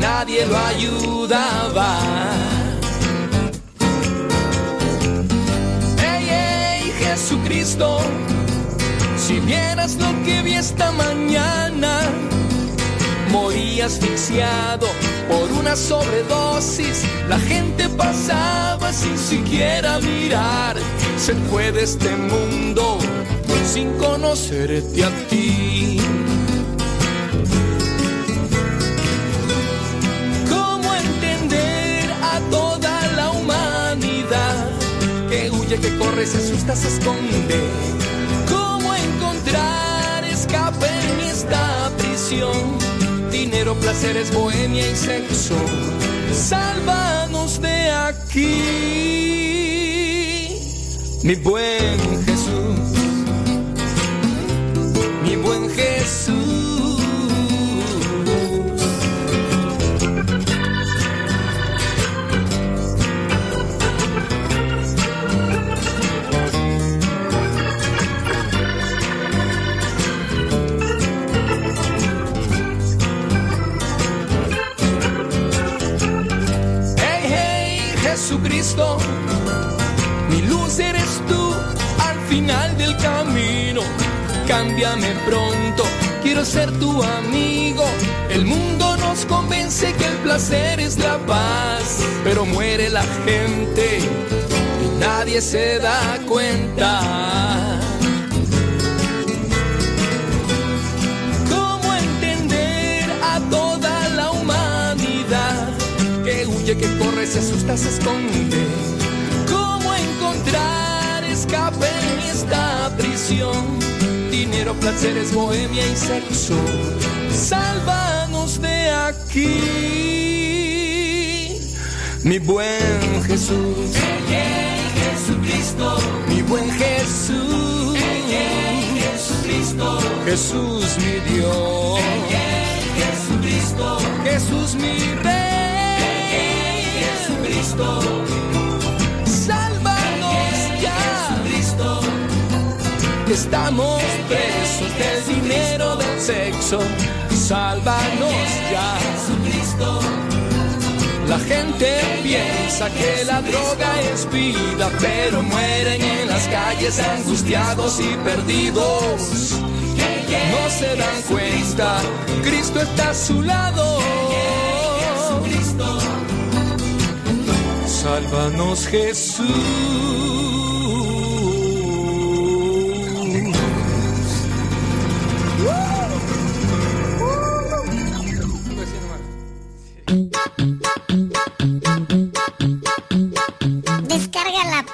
nadie lo ayudaba. Ey, ey, Jesucristo, si vieras lo que vi esta mañana, morí asfixiado por una sobredosis. La gente pasaba sin siquiera mirar. Se fue de este mundo sin conocerte a ti. Que corre, se asusta, se esconde? ¿Cómo encontrar escape en esta prisión? Dinero, placeres, bohemia y sexo. Sálvanos de aquí, mi buen Jesús mi buen Jesús. Jesucristo, mi luz eres tú al final del camino cámbiame pronto, quiero ser tu amigo. El mundo nos convence que el placer es la paz, pero muere la gente y nadie se da cuenta. Huye, que corre, se asusta, se esconde? ¿Cómo encontrar escape en esta prisión? dinero, placeres, bohemia y sexo. Sálvanos de aquí, mi buen Jesús. Jesucristo, mi buen Jesús. Jesucristo, Jesús mi Dios. Jesucristo, Jesús mi Rey. Jesucristo, Sálvanos ya. Jesucristo, que estamos presos del dinero del sexo. Sálvanos ya. Jesucristo, La gente piensa que la droga es vida, pero mueren en las calles angustiados y perdidos. No se dan cuenta, Cristo está a su lado. Sálvanos Jesús.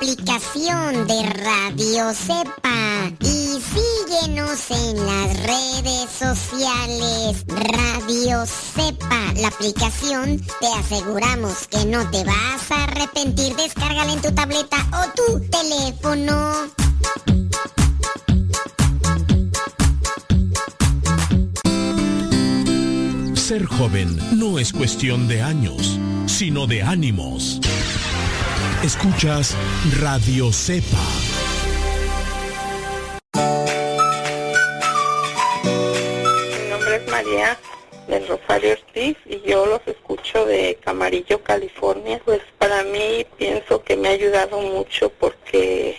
Aplicación de Radio Cepa y síguenos en las redes sociales. Radio Cepa, la aplicación, te aseguramos que no te vas a arrepentir. Descárgala en tu tableta o tu teléfono. Ser joven no es cuestión de años, sino de ánimos. Escuchas Radio Cepa. Mi nombre es María del Rosario Ortiz y yo los escucho de Camarillo, California. Pues para mí pienso que me ha ayudado mucho porque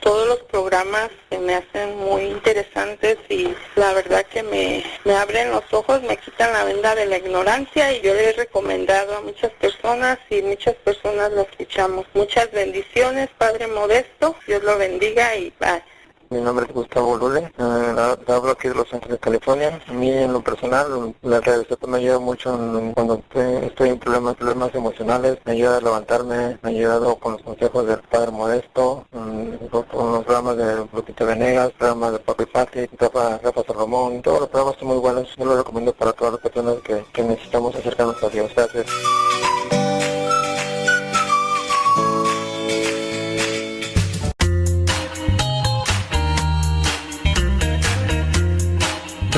todos los programas se me hacen muy interesantes y la verdad que me, me abren los ojos, me quitan la venda de la ignorancia y yo le he recomendado a muchas personas y muchas personas lo escuchamos. Muchas bendiciones, Padre Modesto, Dios lo bendiga y bye. Mi nombre es Gustavo Lule, eh, hablo aquí de Los Ángeles, California. A mí en lo personal, la radio me ayuda mucho en- cuando estoy, estoy en problemas, problemas emocionales, me ayuda a levantarme, me ha ayudado con los consejos del Padre Modesto, mm, con con los programas de Lupita Venegas, programas de Papi Pati, Rafa, Rafa Salomón, todos los programas son muy buenos, yo los recomiendo para todas las personas que, que necesitamos acercarnos a Dios. Gracias.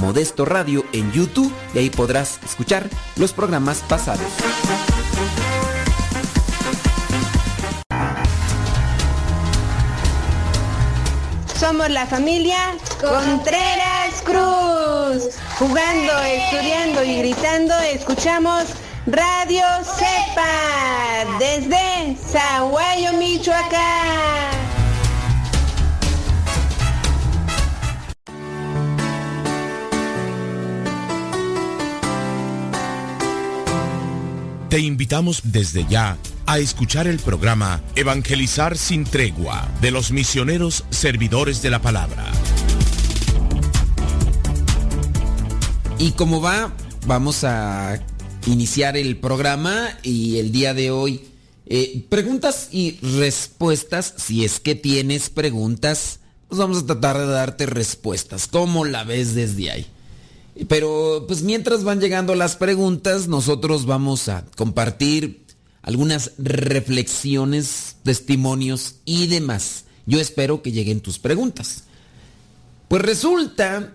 Modesto Radio en YouTube y ahí podrás escuchar los programas pasados. Somos la familia Contreras Cruz. Jugando, estudiando y gritando, escuchamos Radio Cepa desde Zaguayo, Michoacán. Te invitamos desde ya a escuchar el programa Evangelizar sin tregua de los misioneros servidores de la palabra. Y como va, vamos a iniciar el programa y el día de hoy eh, preguntas y respuestas. Si es que tienes preguntas, pues vamos a tratar de darte respuestas. ¿Cómo la ves desde ahí? Pero pues mientras van llegando las preguntas, nosotros vamos a compartir algunas reflexiones, testimonios y demás. Yo espero que lleguen tus preguntas. Pues resulta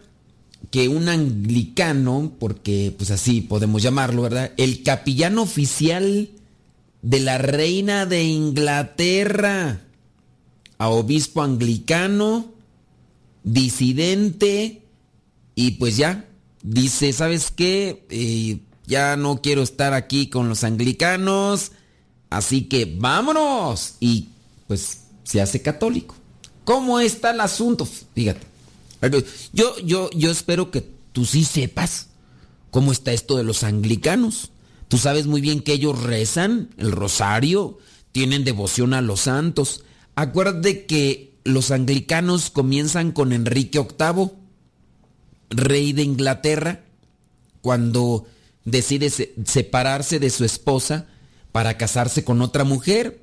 que un anglicano, porque pues así podemos llamarlo, ¿verdad? El capellán oficial de la reina de Inglaterra, a obispo anglicano, disidente, y pues ya, dice, ¿sabes qué? Eh, ya no quiero estar aquí con los anglicanos, así que vámonos. Y pues se hace católico. ¿Cómo está el asunto? Fíjate. Yo, yo, yo espero que tú sí sepas cómo está esto de los anglicanos. Tú sabes muy bien que ellos rezan el rosario, tienen devoción a los santos. Acuérdate que los anglicanos comienzan con Enrique VIII, rey de Inglaterra, cuando decide separarse de su esposa para casarse con otra mujer.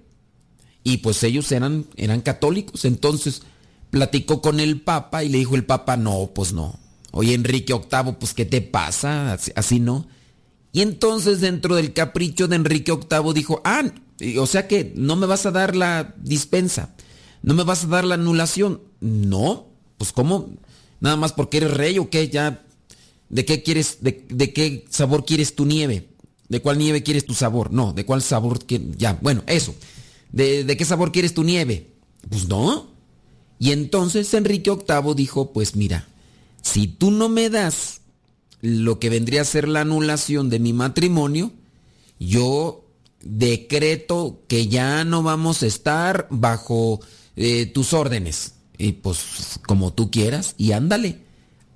Y pues ellos eran, eran católicos. Entonces platicó con el Papa y le dijo el Papa, no, pues no. Oye, Enrique VIII, pues ¿qué te pasa? Así, no. Y entonces dentro del capricho de Enrique VIII dijo, ah, o sea que no me vas a dar la dispensa, no me vas a dar la anulación. No, pues ¿cómo? Nada más porque eres rey o qué, ya, ¿de qué quieres, de, qué sabor quieres tu nieve? ¿De cuál nieve quieres tu sabor? No, ¿de cuál sabor? Ya, bueno, eso. ¿De, ¿De qué sabor quieres tu nieve? Pues no. Y entonces Enrique VIII dijo, pues mira, si tú no me das lo que vendría a ser la anulación de mi matrimonio, yo decreto que ya no vamos a estar bajo eh, tus órdenes. Y pues como tú quieras, y ándale.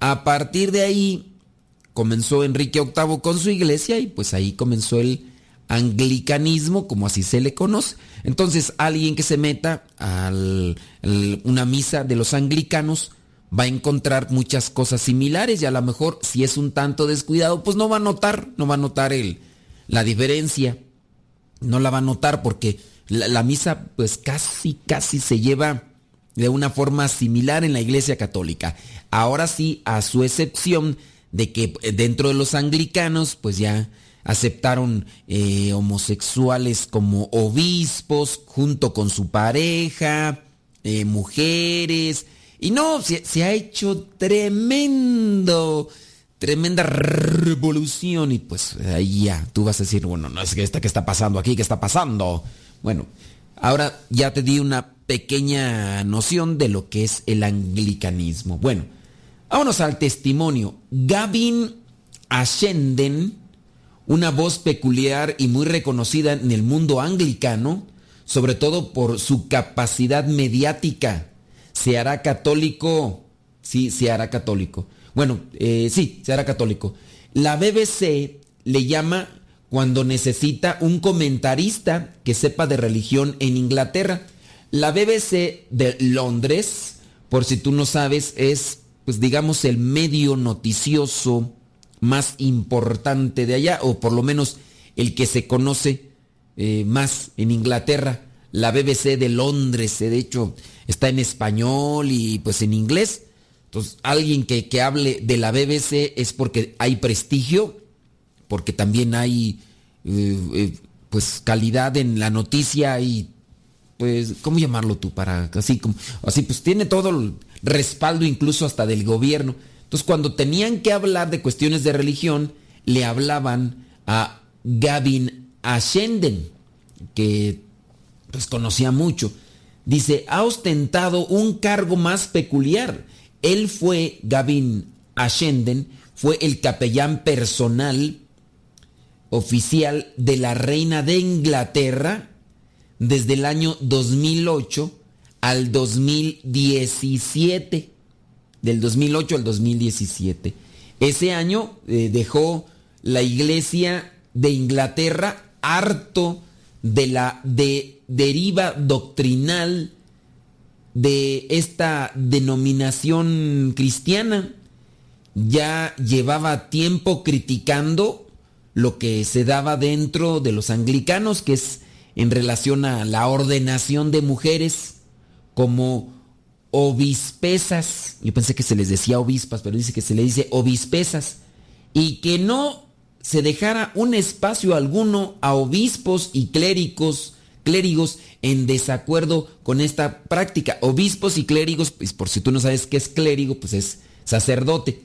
A partir de ahí comenzó Enrique VIII con su iglesia y pues ahí comenzó el anglicanismo, como así se le conoce. Entonces, alguien que se meta a una misa de los anglicanos va a encontrar muchas cosas similares y a lo mejor si es un tanto descuidado, pues no va a notar, no va a notar el, la diferencia. No la va a notar porque la, la misa pues casi, casi se lleva de una forma similar en la Iglesia Católica. Ahora sí, a su excepción de que dentro de los anglicanos pues ya aceptaron eh, homosexuales como obispos junto con su pareja, eh, mujeres. Y no, se, ha hecho tremendo, tremenda revolución. Y pues ahí ya, tú vas a decir, bueno, no es que esta que está pasando aquí, ¿qué está pasando? Bueno, ahora ya te di una pequeña noción de lo que es el anglicanismo. Bueno, vámonos al testimonio. Gavin Ashenden una voz peculiar y muy reconocida en el mundo anglicano, sobre todo por su capacidad mediática. Se hará católico, sí, se hará católico. Bueno, eh, sí, se hará católico. La BBC le llama cuando necesita un comentarista que sepa de religión en Inglaterra. La BBC de Londres, por si tú no sabes, es pues digamos, el medio noticioso más importante de allá, o por lo menos el que se conoce eh, más en Inglaterra, la BBC de Londres, eh, de hecho está en español y pues en inglés. Entonces, alguien que, que hable de la BBC es porque hay prestigio, porque también hay eh, pues calidad en la noticia y pues, ¿cómo llamarlo tú? Para así como, así pues tiene todo el respaldo incluso hasta del gobierno. Entonces cuando tenían que hablar de cuestiones de religión, le hablaban a Gavin Ashenden, que pues conocía mucho. Dice, ha ostentado un cargo más peculiar. Él fue, Gavin Ashenden, fue el capellán personal oficial de la reina de Inglaterra desde el año 2008 al 2017 del 2008 al 2017. Ese año eh, dejó la iglesia de Inglaterra harto de la de deriva doctrinal de esta denominación cristiana. Ya llevaba tiempo criticando lo que se daba dentro de los anglicanos, que es en relación a la ordenación de mujeres como obispesas, yo pensé que se les decía obispas, pero dice que se le dice obispesas, y que no se dejara un espacio alguno a obispos y clérigos, clérigos en desacuerdo con esta práctica. Obispos y clérigos, pues por si tú no sabes qué es clérigo, pues es sacerdote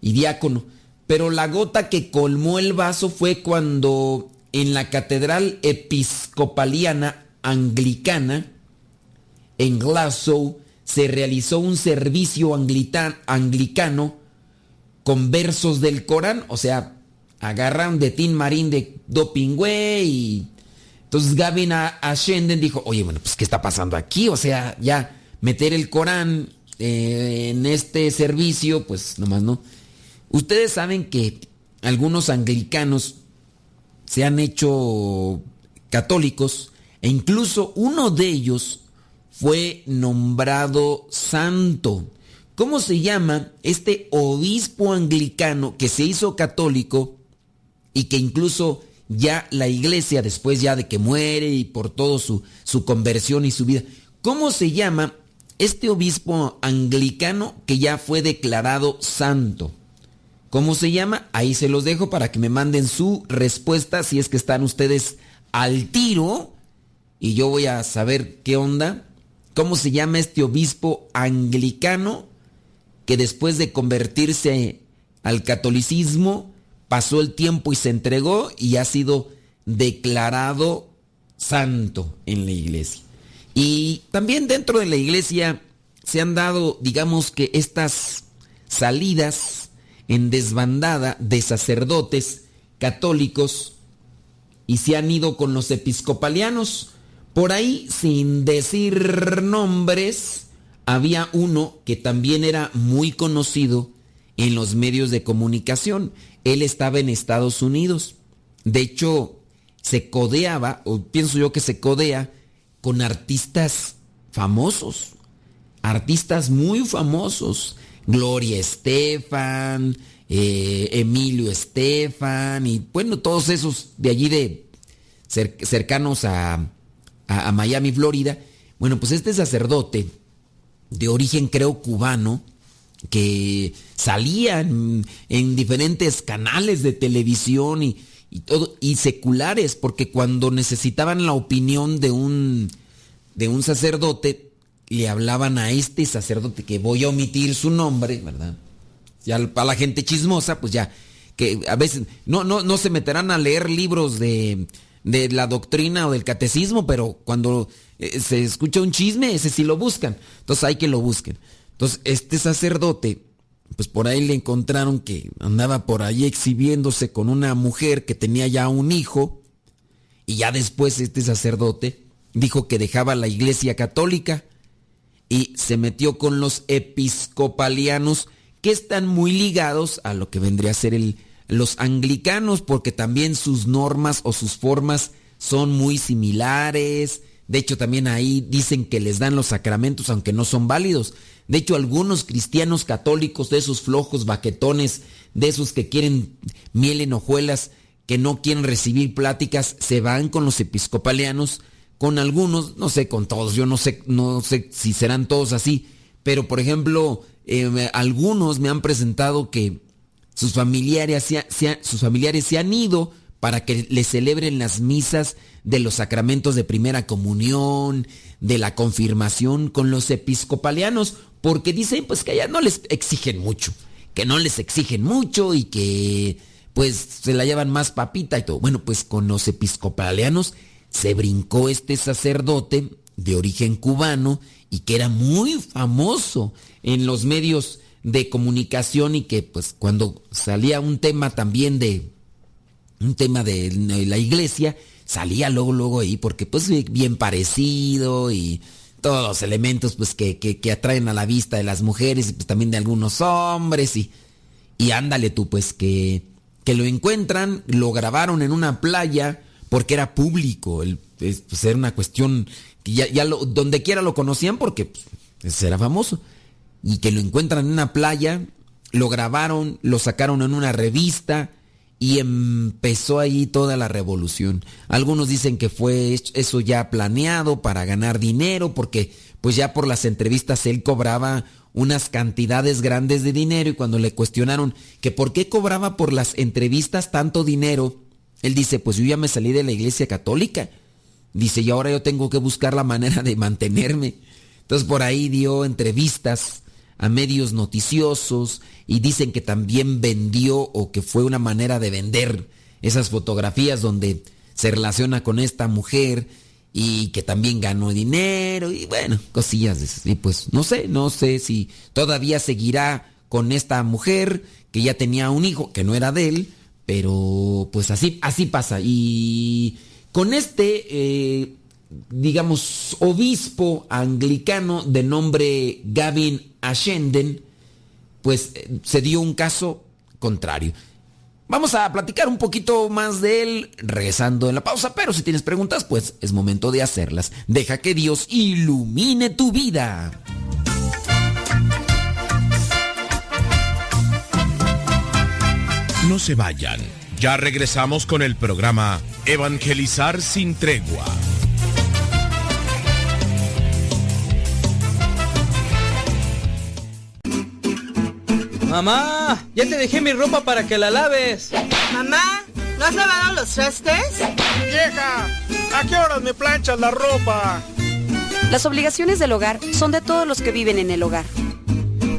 y diácono. Pero la gota que colmó el vaso fue cuando en la catedral episcopaliana anglicana, en Glasgow, se realizó un servicio anglicano con versos del Corán, o sea, agarran de Tin Marín de Dopingüe y entonces Gavin Ashenden dijo, oye, bueno, pues ¿qué está pasando aquí? O sea, ya meter el Corán eh, en este servicio, pues nomás no. Ustedes saben que algunos anglicanos se han hecho católicos e incluso uno de ellos fue nombrado santo. ¿Cómo se llama este obispo anglicano que se hizo católico y que incluso ya la iglesia, después ya de que muere y por todo su, su conversión y su vida, ¿cómo se llama este obispo anglicano que ya fue declarado santo? ¿Cómo se llama? Ahí se los dejo para que me manden su respuesta si es que están ustedes al tiro y yo voy a saber qué onda ¿Cómo se llama este obispo anglicano que después de convertirse al catolicismo pasó el tiempo y se entregó y ha sido declarado santo en la iglesia? Y también dentro de la iglesia se han dado, digamos que estas salidas en desbandada de sacerdotes católicos y se han ido con los episcopalianos por ahí, sin decir nombres, había uno que también era muy conocido en los medios de comunicación. Él estaba en Estados Unidos. De hecho, se codeaba, o pienso yo que se codea, con artistas famosos. Artistas muy famosos. Gloria Estefan, eh, Emilio Estefan, y bueno, todos esos de allí de cercanos a, a, Miami, Florida. Bueno, pues este sacerdote, de origen creo cubano, que salía en, diferentes canales de televisión y, todo, y seculares, porque cuando necesitaban la opinión de un, de un sacerdote, le hablaban a este sacerdote, que voy a omitir su nombre, ¿verdad? Ya para la gente chismosa, pues ya, que a veces no, no, no se meterán a leer libros de, de la doctrina o del catecismo, pero cuando eh, se escucha un chisme, ese sí lo buscan. Entonces hay que lo busquen. Entonces este sacerdote, pues por ahí le encontraron que andaba por ahí exhibiéndose con una mujer que tenía ya un hijo, y ya después este sacerdote dijo que dejaba la iglesia católica y se metió con los episcopalianos que están muy ligados a lo que vendría a ser los anglicanos porque también sus normas o sus formas son muy similares. De hecho, también ahí dicen que les dan los sacramentos aunque no son válidos. De hecho, algunos cristianos católicos de esos flojos baquetones, de esos que quieren miel en hojuelas, que no quieren recibir pláticas, se van con los episcopalianos, con algunos, no sé, con todos, yo no sé, no sé si serán todos así, pero por ejemplo, eh, algunos me han presentado que sus familiares, sus familiares se han ido para que les celebren las misas de los sacramentos de primera comunión, de la confirmación con los episcopalianos, porque dicen pues que allá no les exigen mucho, que no les exigen mucho y que pues se la llevan más papita y todo. Bueno, pues con los episcopalianos se brincó este sacerdote de origen cubano y que era muy famoso en los medios de comunicación y que pues cuando salía un tema también de un tema de la iglesia, salía luego, luego ahí, porque pues bien parecido y todos los elementos pues que, que, atraen a la vista de las mujeres y pues también de algunos hombres y, y ándale tú pues que, que lo encuentran, lo grabaron en una playa porque era público, el, pues era una cuestión que ya lo, donde quiera lo conocían porque pues, era famoso y que lo encuentran en una playa, lo grabaron, lo sacaron en una revista, y empezó ahí toda la revolución. Algunos dicen que fue eso ya planeado para ganar dinero, porque pues ya por las entrevistas él cobraba unas cantidades grandes de dinero y cuando le cuestionaron que por qué cobraba por las entrevistas tanto dinero, él dice, pues yo ya me salí de la iglesia católica. Dice, y ahora yo tengo que buscar la manera de mantenerme. Entonces por ahí dio entrevistas a medios noticiosos y dicen que también vendió o que fue una manera de vender esas fotografías donde se relaciona con esta mujer y que también ganó dinero y bueno, cosillas de esas. Y pues no sé, no sé si todavía seguirá con esta mujer que ya tenía un hijo que no era de él, pero pues así, así pasa. Y con este, eh, digamos, obispo anglicano de nombre Gavin Ashenden, pues eh, se dio un caso contrario. Vamos a platicar un poquito más de él regresando en la pausa, pero si tienes preguntas, pues es momento de hacerlas. Deja que Dios ilumine tu vida. No se vayan, ya regresamos con el programa Evangelizar sin tregua. Mamá, ya te dejé mi ropa para que la laves. Mamá, ¿no has lavado los trastes? Vieja, ¿a qué horas me planchas la ropa? Las obligaciones del hogar son de todos los que viven en el hogar.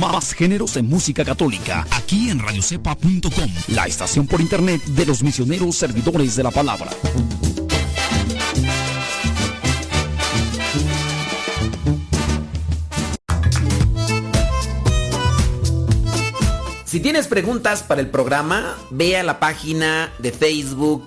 Más géneros en música católica, aquí en radiocepa.com, la estación por internet de los misioneros servidores de la palabra. Si tienes preguntas para el programa, ve a la página de Facebook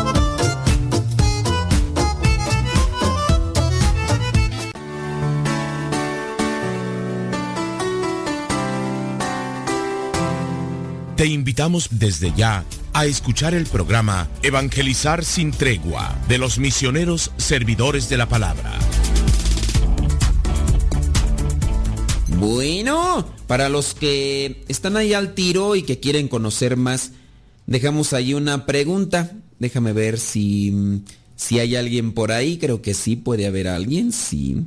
Te invitamos desde ya a escuchar el programa Evangelizar sin tregua de los misioneros servidores de la palabra. Bueno, para los que están ahí al tiro y que quieren conocer más, dejamos ahí una pregunta. Déjame ver si, si hay alguien por ahí. Creo que sí, puede haber alguien, sí.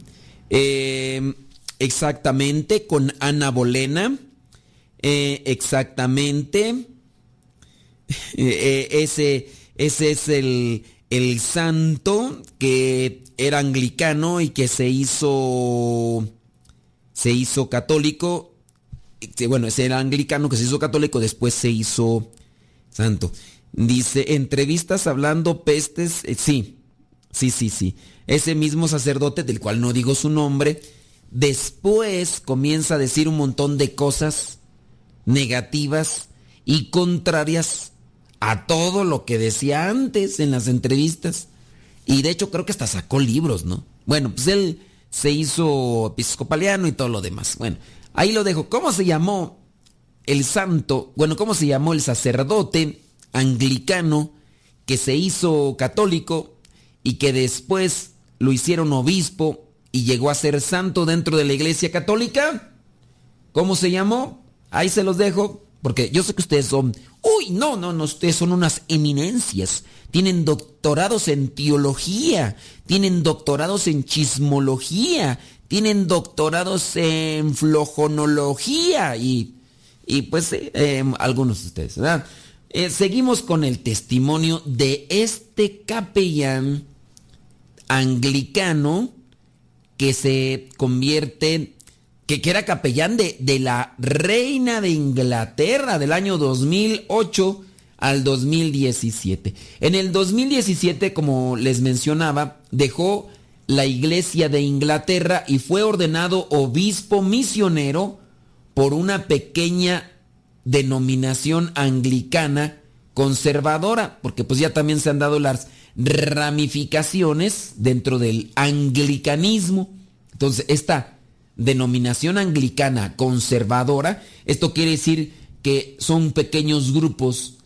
Eh, exactamente, con Ana Bolena. Eh, exactamente. Eh, ese, ese es el, el santo que era anglicano y que se hizo se hizo católico, bueno, ese era anglicano que se hizo católico, después se hizo santo. Dice, entrevistas hablando pestes, eh, sí, sí, sí, sí. Ese mismo sacerdote, del cual no digo su nombre, después comienza a decir un montón de cosas negativas y contrarias a todo lo que decía antes en las entrevistas. Y de hecho creo que hasta sacó libros, ¿no? Bueno, pues él se hizo episcopaliano y todo lo demás. Bueno, ahí lo dejo. ¿Cómo se llamó el santo? Bueno, ¿cómo se llamó el sacerdote anglicano que se hizo católico y que después lo hicieron obispo y llegó a ser santo dentro de la iglesia católica? ¿Cómo se llamó? Ahí se los dejo, porque yo sé que ustedes son... Uy, no, no, no, ustedes son unas eminencias tienen doctorados en teología, tienen doctorados en chismología, tienen doctorados en flojonología y, y pues eh, algunos de ustedes, ¿verdad? Eh, seguimos con el testimonio de este capellán anglicano que se convierte, que, que era capellán de, de la reina de Inglaterra del año 2008 al 2017. En el 2017, como les mencionaba, dejó la iglesia de Inglaterra y fue ordenado obispo misionero por una pequeña denominación anglicana conservadora, porque pues ya también se han dado las ramificaciones dentro del anglicanismo. Entonces, esta denominación anglicana conservadora, esto quiere decir que son pequeños grupos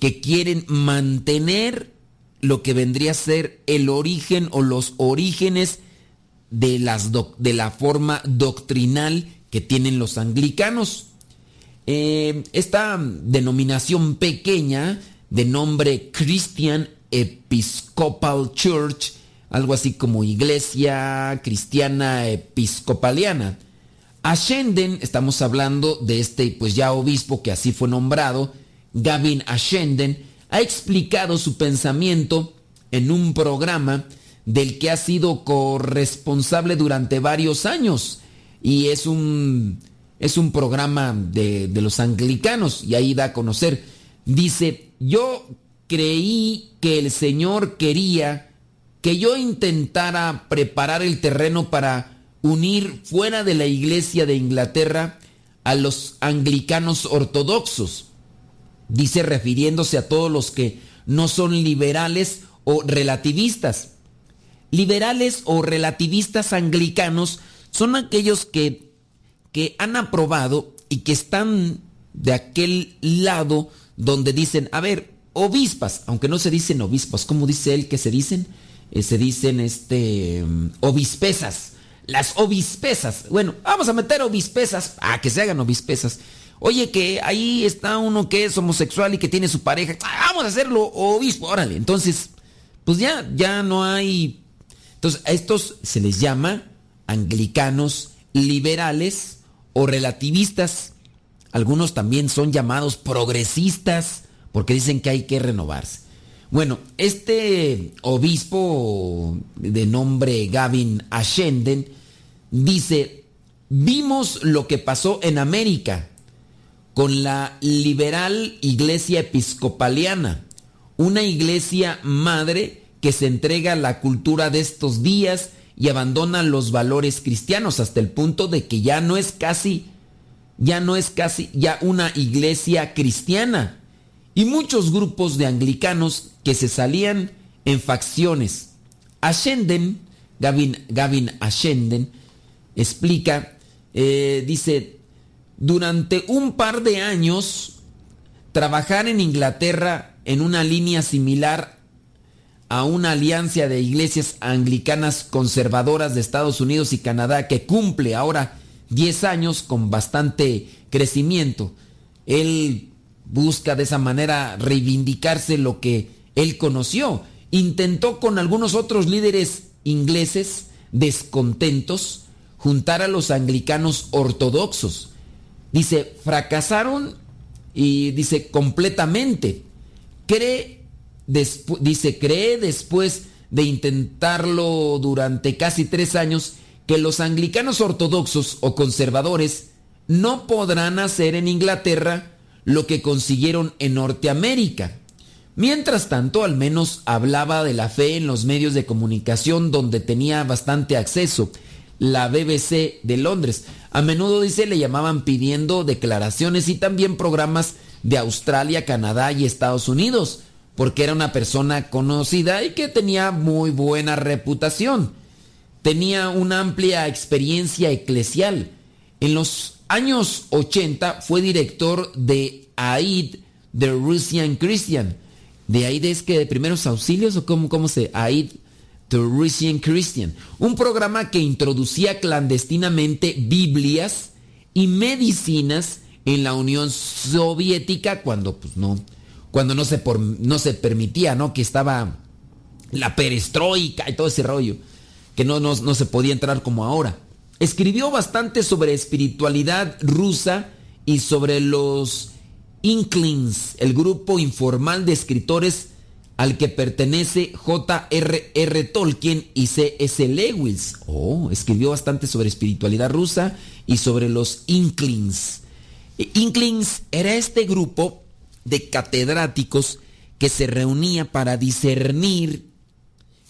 que quieren mantener lo que vendría a ser el origen o los orígenes de, las de la forma doctrinal que tienen los anglicanos. Eh, esta denominación pequeña de nombre Christian Episcopal Church, algo así como Iglesia Cristiana Episcopaliana. Ascenden, estamos hablando de este pues ya obispo que así fue nombrado, Gavin Ashenden, ha explicado su pensamiento en un programa del que ha sido corresponsable durante varios años. Y es un, es un programa de, de los anglicanos y ahí da a conocer. Dice, yo creí que el Señor quería que yo intentara preparar el terreno para unir fuera de la iglesia de Inglaterra a los anglicanos ortodoxos dice refiriéndose a todos los que no son liberales o relativistas. Liberales o relativistas anglicanos son aquellos que, que han aprobado y que están de aquel lado donde dicen, a ver, obispas, aunque no se dicen obispas, ¿cómo dice él que se dicen? Eh, se dicen este obispesas. Las obispesas. Bueno, vamos a meter obispesas. a que se hagan obispesas. Oye, que ahí está uno que es homosexual y que tiene su pareja. Ah, vamos a hacerlo obispo, órale. Entonces, pues ya, ya no hay. Entonces, a estos se les llama anglicanos liberales o relativistas. Algunos también son llamados progresistas porque dicen que hay que renovarse. Bueno, este obispo de nombre Gavin Ashenden dice, vimos lo que pasó en América con la liberal iglesia episcopaliana, una iglesia madre que se entrega a la cultura de estos días y abandona los valores cristianos hasta el punto de que ya no es casi, ya no es casi, ya una iglesia cristiana. Y muchos grupos de anglicanos que se salían en facciones. Ashenden, Gavin, Gavin Ashenden, explica, eh, dice, durante un par de años, trabajar en Inglaterra en una línea similar a una alianza de iglesias anglicanas conservadoras de Estados Unidos y Canadá que cumple ahora 10 años con bastante crecimiento. Él busca de esa manera reivindicarse lo que él conoció. Intentó con algunos otros líderes ingleses descontentos juntar a los anglicanos ortodoxos. Dice, fracasaron y dice completamente. Cree dice, cree después de intentarlo durante casi tres años que los anglicanos ortodoxos o conservadores no podrán hacer en Inglaterra lo que consiguieron en Norteamérica. Mientras tanto, al menos hablaba de la fe en los medios de comunicación donde tenía bastante acceso, la BBC de Londres. A menudo, dice, le llamaban pidiendo declaraciones y también programas de Australia, Canadá y Estados Unidos porque era una persona conocida y que tenía muy buena reputación. Tenía una amplia experiencia eclesial. En los años 80 fue director de AID, The Russian Christian. De AID es que de primeros auxilios o cómo, cómo se AID, The Russian Christian. Un programa que introducía clandestinamente Biblias y medicinas en la Unión Soviética cuando pues no cuando no se, por, no se permitía, ¿no? Que estaba la perestroika y todo ese rollo, que no, no, no se podía entrar como ahora. Escribió bastante sobre espiritualidad rusa y sobre los Inklings, el grupo informal de escritores al que pertenece J.R.R. Tolkien y C.S. Lewis. Oh, escribió bastante sobre espiritualidad rusa y sobre los Inklings. Inklings era este grupo de catedráticos que se reunía para discernir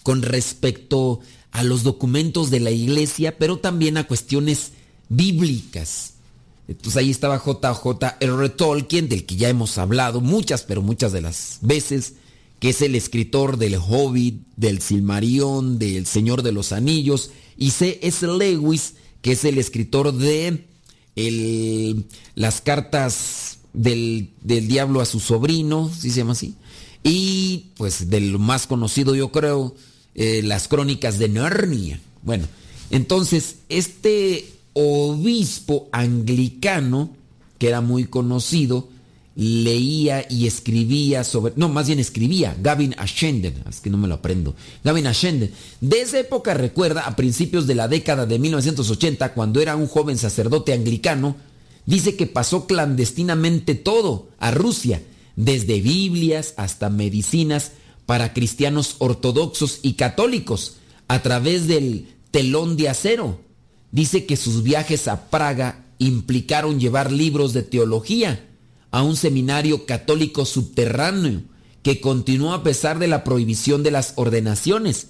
con respecto a los documentos de la iglesia, pero también a cuestiones bíblicas. Entonces ahí estaba J.J.R. Tolkien, del que ya hemos hablado muchas, pero muchas de las veces, que es el escritor del Hobbit, del Silmarión, del Señor de los Anillos, y C.S. Lewis, que es el escritor de las cartas del, diablo a su sobrino, si se llama así. Y pues del más conocido yo creo, eh, las crónicas de Narnia. Bueno, entonces este obispo anglicano, que era muy conocido, leía y escribía sobre, no, más bien escribía, Gavin Ashenden, es que no me lo aprendo, Gavin Ashenden. De esa época recuerda, a principios de la década de 1980, cuando era un joven sacerdote anglicano, Dice que pasó clandestinamente todo a Rusia, desde Biblias hasta medicinas para cristianos ortodoxos y católicos, a través del telón de acero. Dice que sus viajes a Praga implicaron llevar libros de teología a un seminario católico subterráneo que continuó a pesar de la prohibición de las ordenaciones.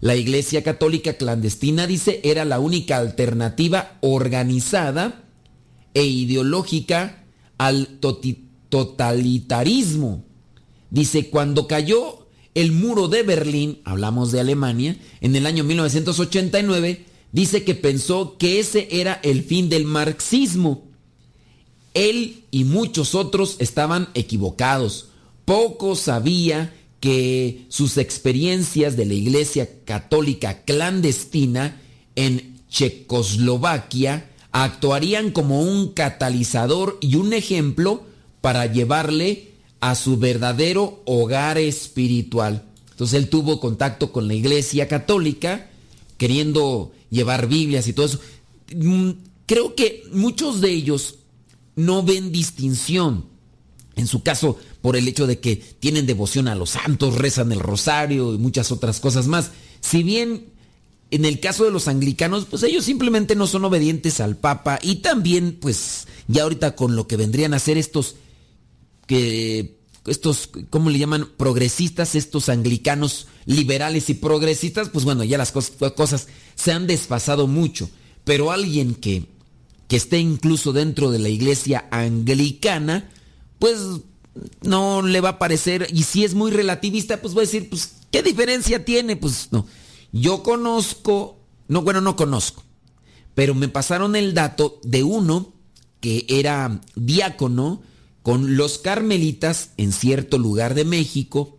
La Iglesia Católica clandestina, dice, era la única alternativa organizada e ideológica al totalitarismo. Dice, cuando cayó el muro de Berlín, hablamos de Alemania, en el año 1989, dice que pensó que ese era el fin del marxismo. Él y muchos otros estaban equivocados. Poco sabía que sus experiencias de la Iglesia Católica clandestina en Checoslovaquia actuarían como un catalizador y un ejemplo para llevarle a su verdadero hogar espiritual. Entonces él tuvo contacto con la iglesia católica, queriendo llevar Biblias y todo eso. Mm, creo que muchos de ellos no ven distinción. En su caso, por el hecho de que tienen devoción a los santos, rezan el rosario y muchas otras cosas más. Si bien en el caso de los anglicanos, pues ellos simplemente no son obedientes al Papa y también, pues, ya ahorita con lo que vendrían a ser estos que estos, ¿cómo le llaman? Progresistas, estos anglicanos liberales y progresistas, pues bueno, ya las cosas, cosas se han desfasado mucho. Pero alguien que, que esté incluso dentro de la iglesia anglicana, pues no le va a parecer, y si es muy relativista, pues va a decir, pues, ¿qué diferencia tiene? Pues no. Yo conozco, no, bueno, no conozco, pero me pasaron el dato de uno que era diácono con los carmelitas en cierto lugar de México,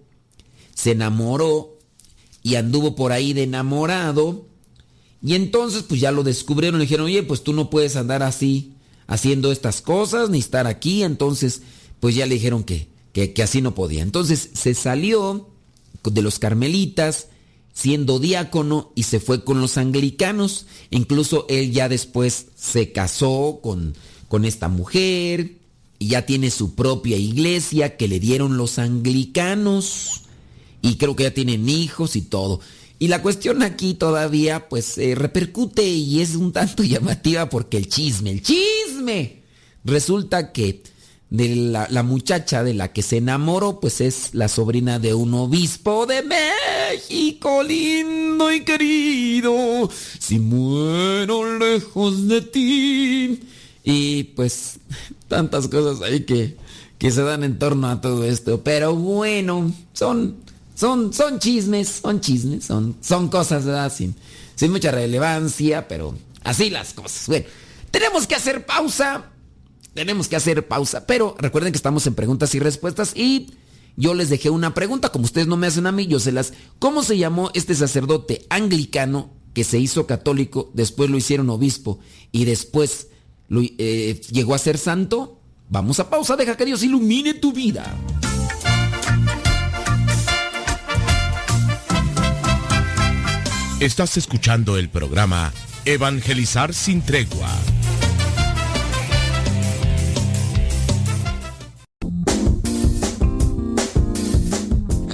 se enamoró y anduvo por ahí de enamorado, y entonces pues ya lo descubrieron, le dijeron, oye, pues tú no puedes andar así haciendo estas cosas, ni estar aquí, entonces pues ya le dijeron que, que, que así no podía. Entonces se salió de los carmelitas, siendo diácono y se fue con los anglicanos. Incluso él ya después se casó con, con esta mujer y ya tiene su propia iglesia que le dieron los anglicanos y creo que ya tienen hijos y todo. Y la cuestión aquí todavía pues eh, repercute y es un tanto llamativa porque el chisme, el chisme. Resulta que de la, la, muchacha de la que se enamoró, pues es la sobrina de un obispo de México, lindo y querido, si muero lejos de ti. Y pues tantas cosas ahí que, que se dan en torno a todo esto. Pero bueno, son, son, son chismes, son chismes, son, son cosas. Sin, sin mucha relevancia, pero así las cosas. Bueno, tenemos que hacer pausa tenemos que hacer pausa. Pero recuerden que estamos en preguntas y respuestas y yo les dejé una pregunta, como ustedes no me hacen a mí, yo se las... ¿Cómo se llamó este sacerdote anglicano que se hizo católico, después lo hicieron obispo y después eh, llegó a ser santo? Vamos a pausa, deja que Dios ilumine tu vida. Estás escuchando el programa Evangelizar sin tregua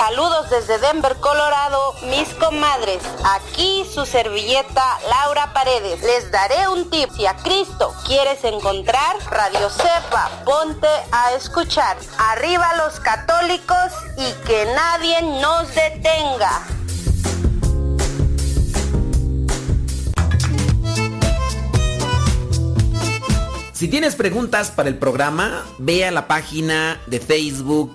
Saludos desde Denver, Colorado, mis comadres. Aquí su servilleta Laura Paredes. Les daré un tip. Si a Cristo quieres encontrar, Radio Cepa, ponte a escuchar. Arriba los católicos y que nadie nos detenga. Si tienes preguntas para el programa, ve a la página de Facebook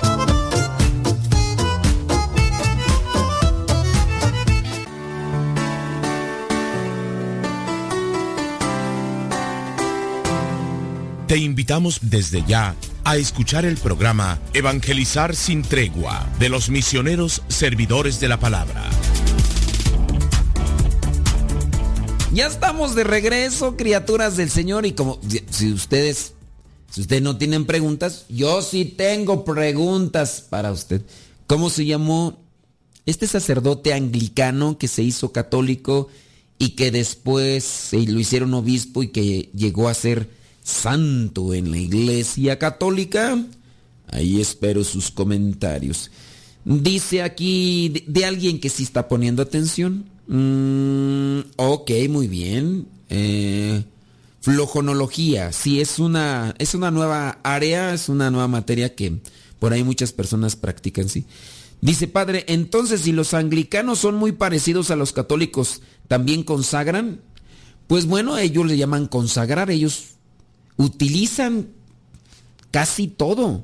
Te invitamos desde ya a escuchar el programa Evangelizar sin tregua de los misioneros servidores de la palabra. Ya estamos de regreso, criaturas del Señor, y como si ustedes, si ustedes no tienen preguntas, yo sí tengo preguntas para usted. ¿Cómo se llamó este sacerdote anglicano que se hizo católico y que después lo hicieron obispo y que llegó a ser santo en la iglesia católica? Ahí espero sus comentarios. Dice aquí de, alguien que sí está poniendo atención. Mm, ok, muy bien. Eh, flojonología, sí, es una, es una nueva área, es una nueva materia que por ahí muchas personas practican, sí. Dice, padre, entonces si los anglicanos son muy parecidos a los católicos, ¿también consagran? Pues bueno, ellos le llaman consagrar, ellos utilizan casi todo.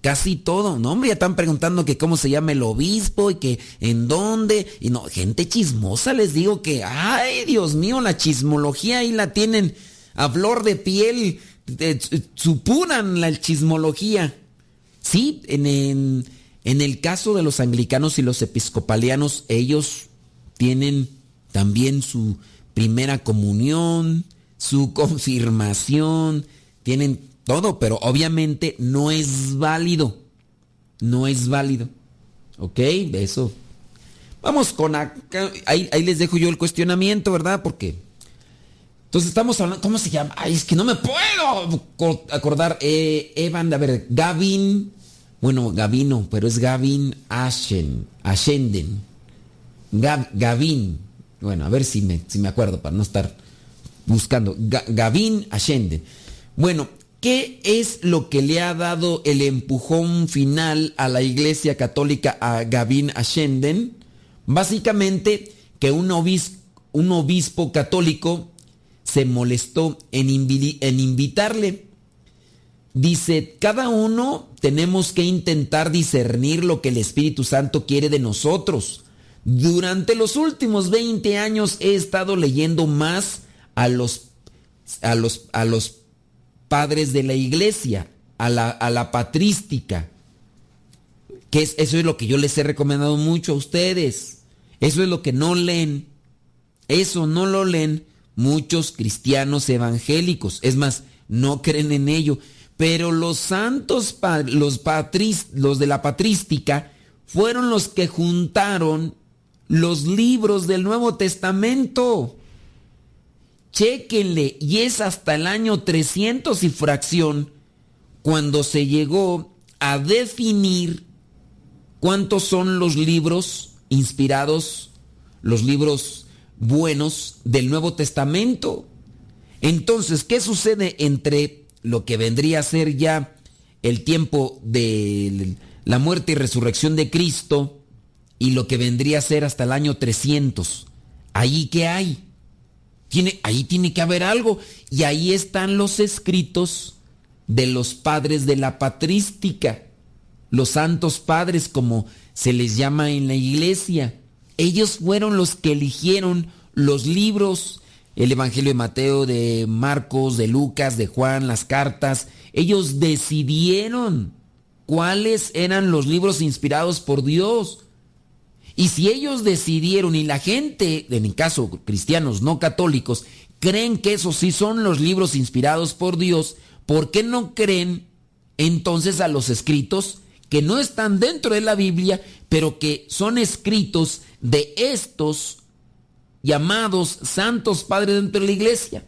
Casi todo. No, hombre, ya están preguntando que cómo se llama el obispo y que en dónde. Y no, gente chismosa, les digo que, ay, Dios mío, la chismología ahí la tienen a flor de piel. eh, Supuran la chismología. Sí, en, en, en el caso de los anglicanos y los episcopalianos, ellos tienen también su primera comunión, su confirmación, tienen todo, pero obviamente no es válido. No es válido. ¿Ok? Eso. Vamos con acá. Ahí, ahí les dejo yo el cuestionamiento, ¿verdad? Porque. Entonces estamos hablando. ¿Cómo se llama? Ay, es que no me puedo co- acordar. Eh, Evan, a ver, Gavin. Bueno, Gavino, pero es Gavin Ashen. Ashenden. Gav- Gavin. Bueno, a ver si me, si me acuerdo para no estar buscando. Ga- Gavin Ashenden. Bueno, ¿qué es lo que le ha dado el empujón final a la Iglesia Católica a Gavin Ashenden? Básicamente que un obispo, un obispo católico se molestó en, en invitarle. Dice, cada uno tenemos que intentar discernir lo que el Espíritu Santo quiere de nosotros. Durante los últimos 20 años he estado leyendo más a los, a los, a los padres de la iglesia, a la, a la patrística. Que es, eso es lo que yo les he recomendado mucho a ustedes. Eso es lo que no leen. Eso no lo leen muchos cristianos evangélicos. Es más, no creen en ello. Pero los santos, los, patris, los de la patrística, fueron los que juntaron los libros del Nuevo Testamento. Chéquenle, y es hasta el año 300 y fracción cuando se llegó a definir cuántos son los libros inspirados, los libros buenos del Nuevo Testamento. Entonces, ¿qué sucede entre lo que vendría a ser ya el tiempo de la muerte y resurrección de Cristo y lo que vendría a ser hasta el año 300? ¿Ahí qué hay? Ahí tiene que haber algo. Y ahí están los escritos de los padres de la patrística, los santos padres como se les llama en la iglesia. Ellos fueron los que eligieron los libros, el Evangelio de Mateo, de Marcos, de Lucas, de Juan, las cartas. Ellos decidieron cuáles eran los libros inspirados por Dios. Y si ellos decidieron y la gente, en el caso cristianos no católicos, creen que esos sí son los libros inspirados por Dios, ¿por qué no creen entonces a los escritos que no están dentro de la Biblia, pero que son escritos de estos llamados santos padres dentro de la iglesia?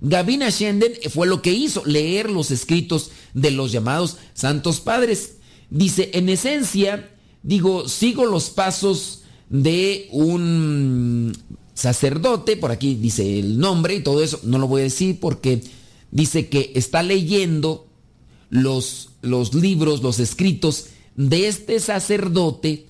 Gavin Ashenden fue lo que hizo, leer los escritos de los llamados santos padres. Dice, en esencia, digo, sigo los pasos de un sacerdote, por aquí dice el nombre y todo eso, no lo voy a decir porque dice que está leyendo los, los libros, los escritos de este sacerdote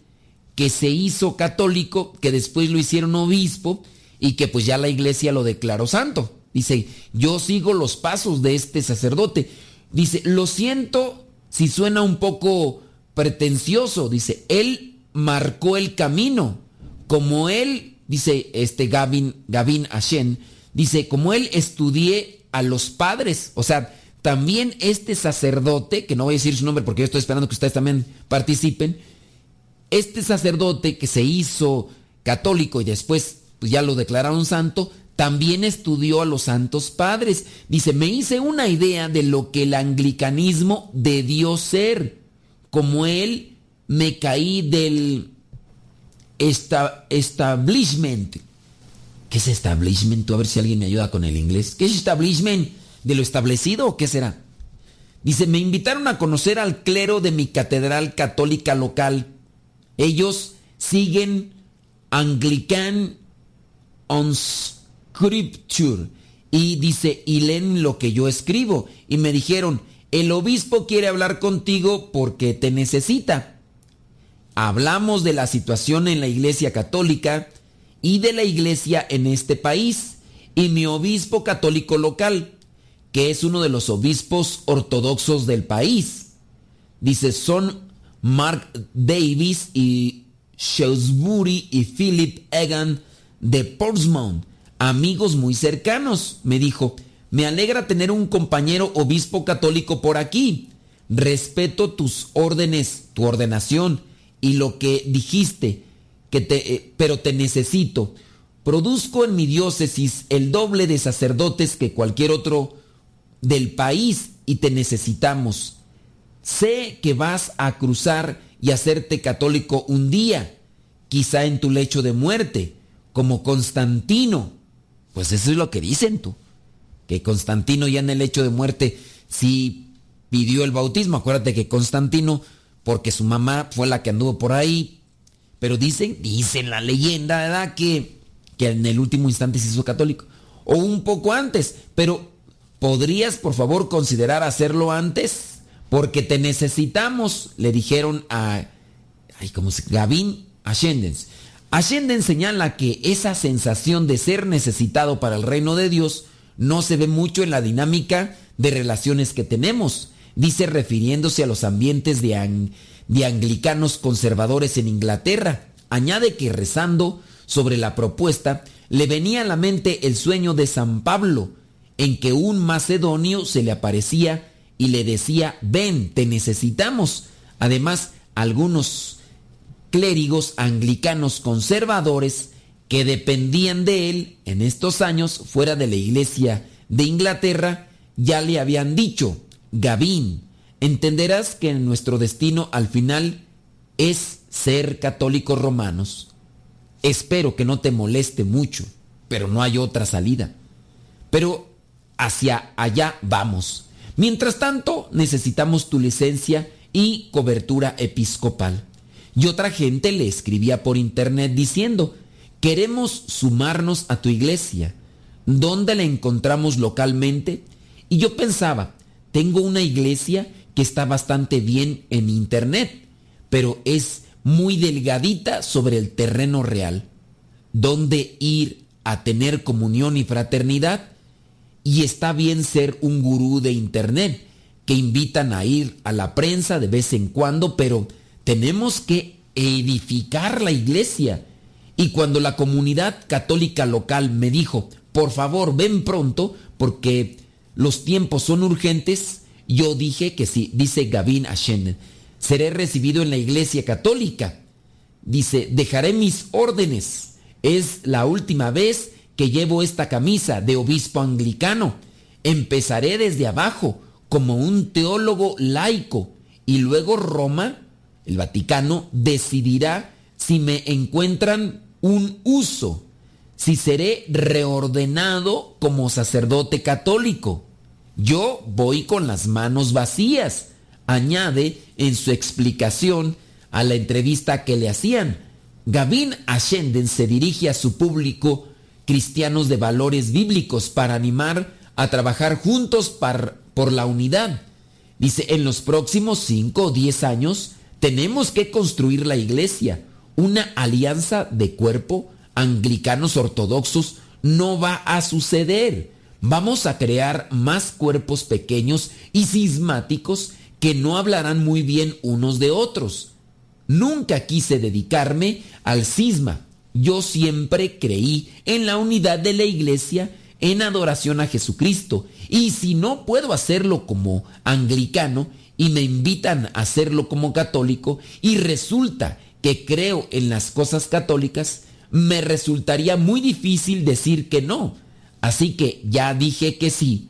que se hizo católico, que después lo hicieron obispo y que pues ya la iglesia lo declaró santo. Dice, yo sigo los pasos de este sacerdote. Dice, lo siento si suena un poco pretencioso. Dice, él marcó el camino. Como él, dice este Gavin, Gavin Ashen, dice, como él estudié a los padres. O sea, también este sacerdote, que no voy a decir su nombre porque yo estoy esperando que ustedes también participen, este sacerdote que se hizo católico y después pues, ya lo declararon santo, también estudió a los santos padres. Dice, me hice una idea de lo que el anglicanismo debió ser. Como él, me caí del esta- establishment. ¿Qué es establishment? A ver si alguien me ayuda con el inglés. ¿Qué es establishment? ¿De lo establecido o qué será? Dice, me invitaron a conocer al clero de mi catedral católica local. Ellos siguen Anglican on Scripture. Y dice, y leen lo que yo escribo. Y me dijeron, el obispo quiere hablar contigo porque te necesita. Hablamos de la situación en la iglesia católica y de la iglesia en este país. Y mi obispo católico local, que es uno de los obispos ortodoxos del país. Dice, son Mark Davis y Shrewsbury y Philip Egan de Portsmouth, amigos muy cercanos, me dijo. Me alegra tener un compañero obispo católico por aquí. Respeto tus órdenes, tu ordenación y lo que dijiste, que te, eh, pero te necesito. Produzco en mi diócesis el doble de sacerdotes que cualquier otro del país y te necesitamos. Sé que vas a cruzar y hacerte católico un día, quizá en tu lecho de muerte, como Constantino. Pues eso es lo que dicen tú que Constantino ya en el hecho de muerte sí pidió el bautismo. Acuérdate que Constantino, porque su mamá fue la que anduvo por ahí, pero dicen, dicen la leyenda, ¿verdad? Que, que en el último instante se hizo católico. O un poco antes, pero ¿podrías por favor considerar hacerlo antes? Porque te necesitamos, le dijeron a, ay, ¿cómo se Gavin Ascendens. Ascendens señala que esa sensación de ser necesitado para el reino de Dios no se ve mucho en la dinámica de relaciones que tenemos. Dice refiriéndose a los ambientes de, anglicanos conservadores en Inglaterra. Añade que rezando sobre la propuesta le venía a la mente el sueño de San Pablo, en que un macedonio se le aparecía y le decía, ven, te necesitamos. Además, algunos clérigos anglicanos conservadores que dependían de él en estos años fuera de la iglesia de Inglaterra, ya le habían dicho, Gavín, entenderás que nuestro destino al final es ser católicos romanos. Espero que no te moleste mucho, pero no hay otra salida. Pero hacia allá vamos. Mientras tanto, necesitamos tu licencia y cobertura episcopal. Y otra gente le escribía por internet diciendo, Queremos sumarnos a tu iglesia. ¿Dónde la encontramos localmente? Y yo pensaba, tengo una iglesia que está bastante bien en internet, pero es muy delgadita sobre el terreno real. ¿Dónde ir a tener comunión y fraternidad? Y está bien ser un gurú de internet, que invitan a ir a la prensa de vez en cuando, pero tenemos que edificar la iglesia y cuando la comunidad católica local me dijo, por favor, ven pronto, porque los tiempos son urgentes, yo dije que sí, dice Gavin Ashen, seré recibido en la iglesia católica. Dice, dejaré mis órdenes. Es la última vez que llevo esta camisa de obispo anglicano. Empezaré desde abajo, como un teólogo laico, y luego Roma, el Vaticano, decidirá si me encuentran un uso, si seré reordenado como sacerdote católico. Yo voy con las manos vacías, añade en su explicación a la entrevista que le hacían. Gavin Ashenden se dirige a su público cristianos de valores bíblicos para animar a trabajar juntos por la unidad. Dice, en los próximos 5 o 10 años tenemos que construir la iglesia una alianza de cuerpo anglicanos ortodoxos no va a suceder. Vamos a crear más cuerpos pequeños y cismáticos que no hablarán muy bien unos de otros. Nunca quise dedicarme al cisma. Yo siempre creí en la unidad de la iglesia en adoración a Jesucristo. Y si no puedo hacerlo como anglicano y me invitan a hacerlo como católico y resulta que creo en las cosas católicas, me resultaría muy difícil decir que no. Así que ya dije que sí.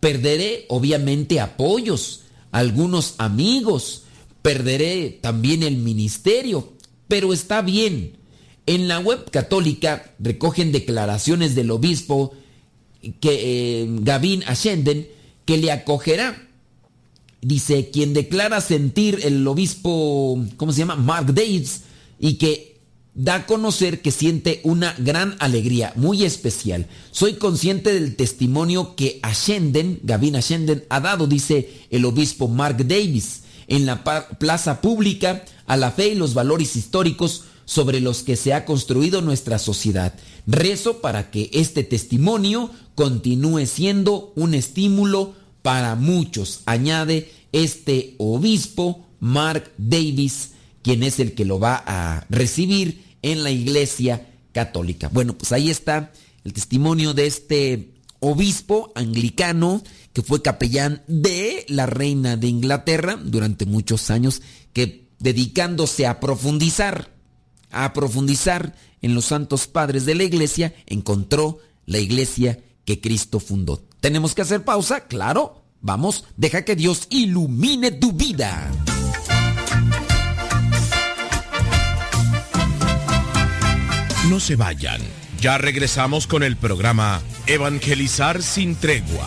Perderé obviamente apoyos, algunos amigos, perderé también el ministerio, pero está bien. En la web católica recogen declaraciones del obispo que, eh, Gavin Ascenden que le acogerá. Dice, quien declara sentir el obispo, ¿cómo se llama? Mark Davis, y que da a conocer que siente una gran alegría, muy especial. Soy consciente del testimonio que Ashenden, Gavin Ashenden, ha dado, dice el obispo Mark Davis, en la plaza pública a la fe y los valores históricos sobre los que se ha construido nuestra sociedad. Rezo para que este testimonio continúe siendo un estímulo para muchos, añade este obispo Mark Davis, quien es el que lo va a recibir en la iglesia católica. Bueno, pues ahí está el testimonio de este obispo anglicano que fue capellán de la reina de Inglaterra durante muchos años, que dedicándose a profundizar, a profundizar en los santos padres de la iglesia, encontró la iglesia que Cristo fundó. ¿Tenemos que hacer pausa? Claro. Vamos, deja que Dios ilumine tu vida. No se vayan. Ya regresamos con el programa Evangelizar sin tregua.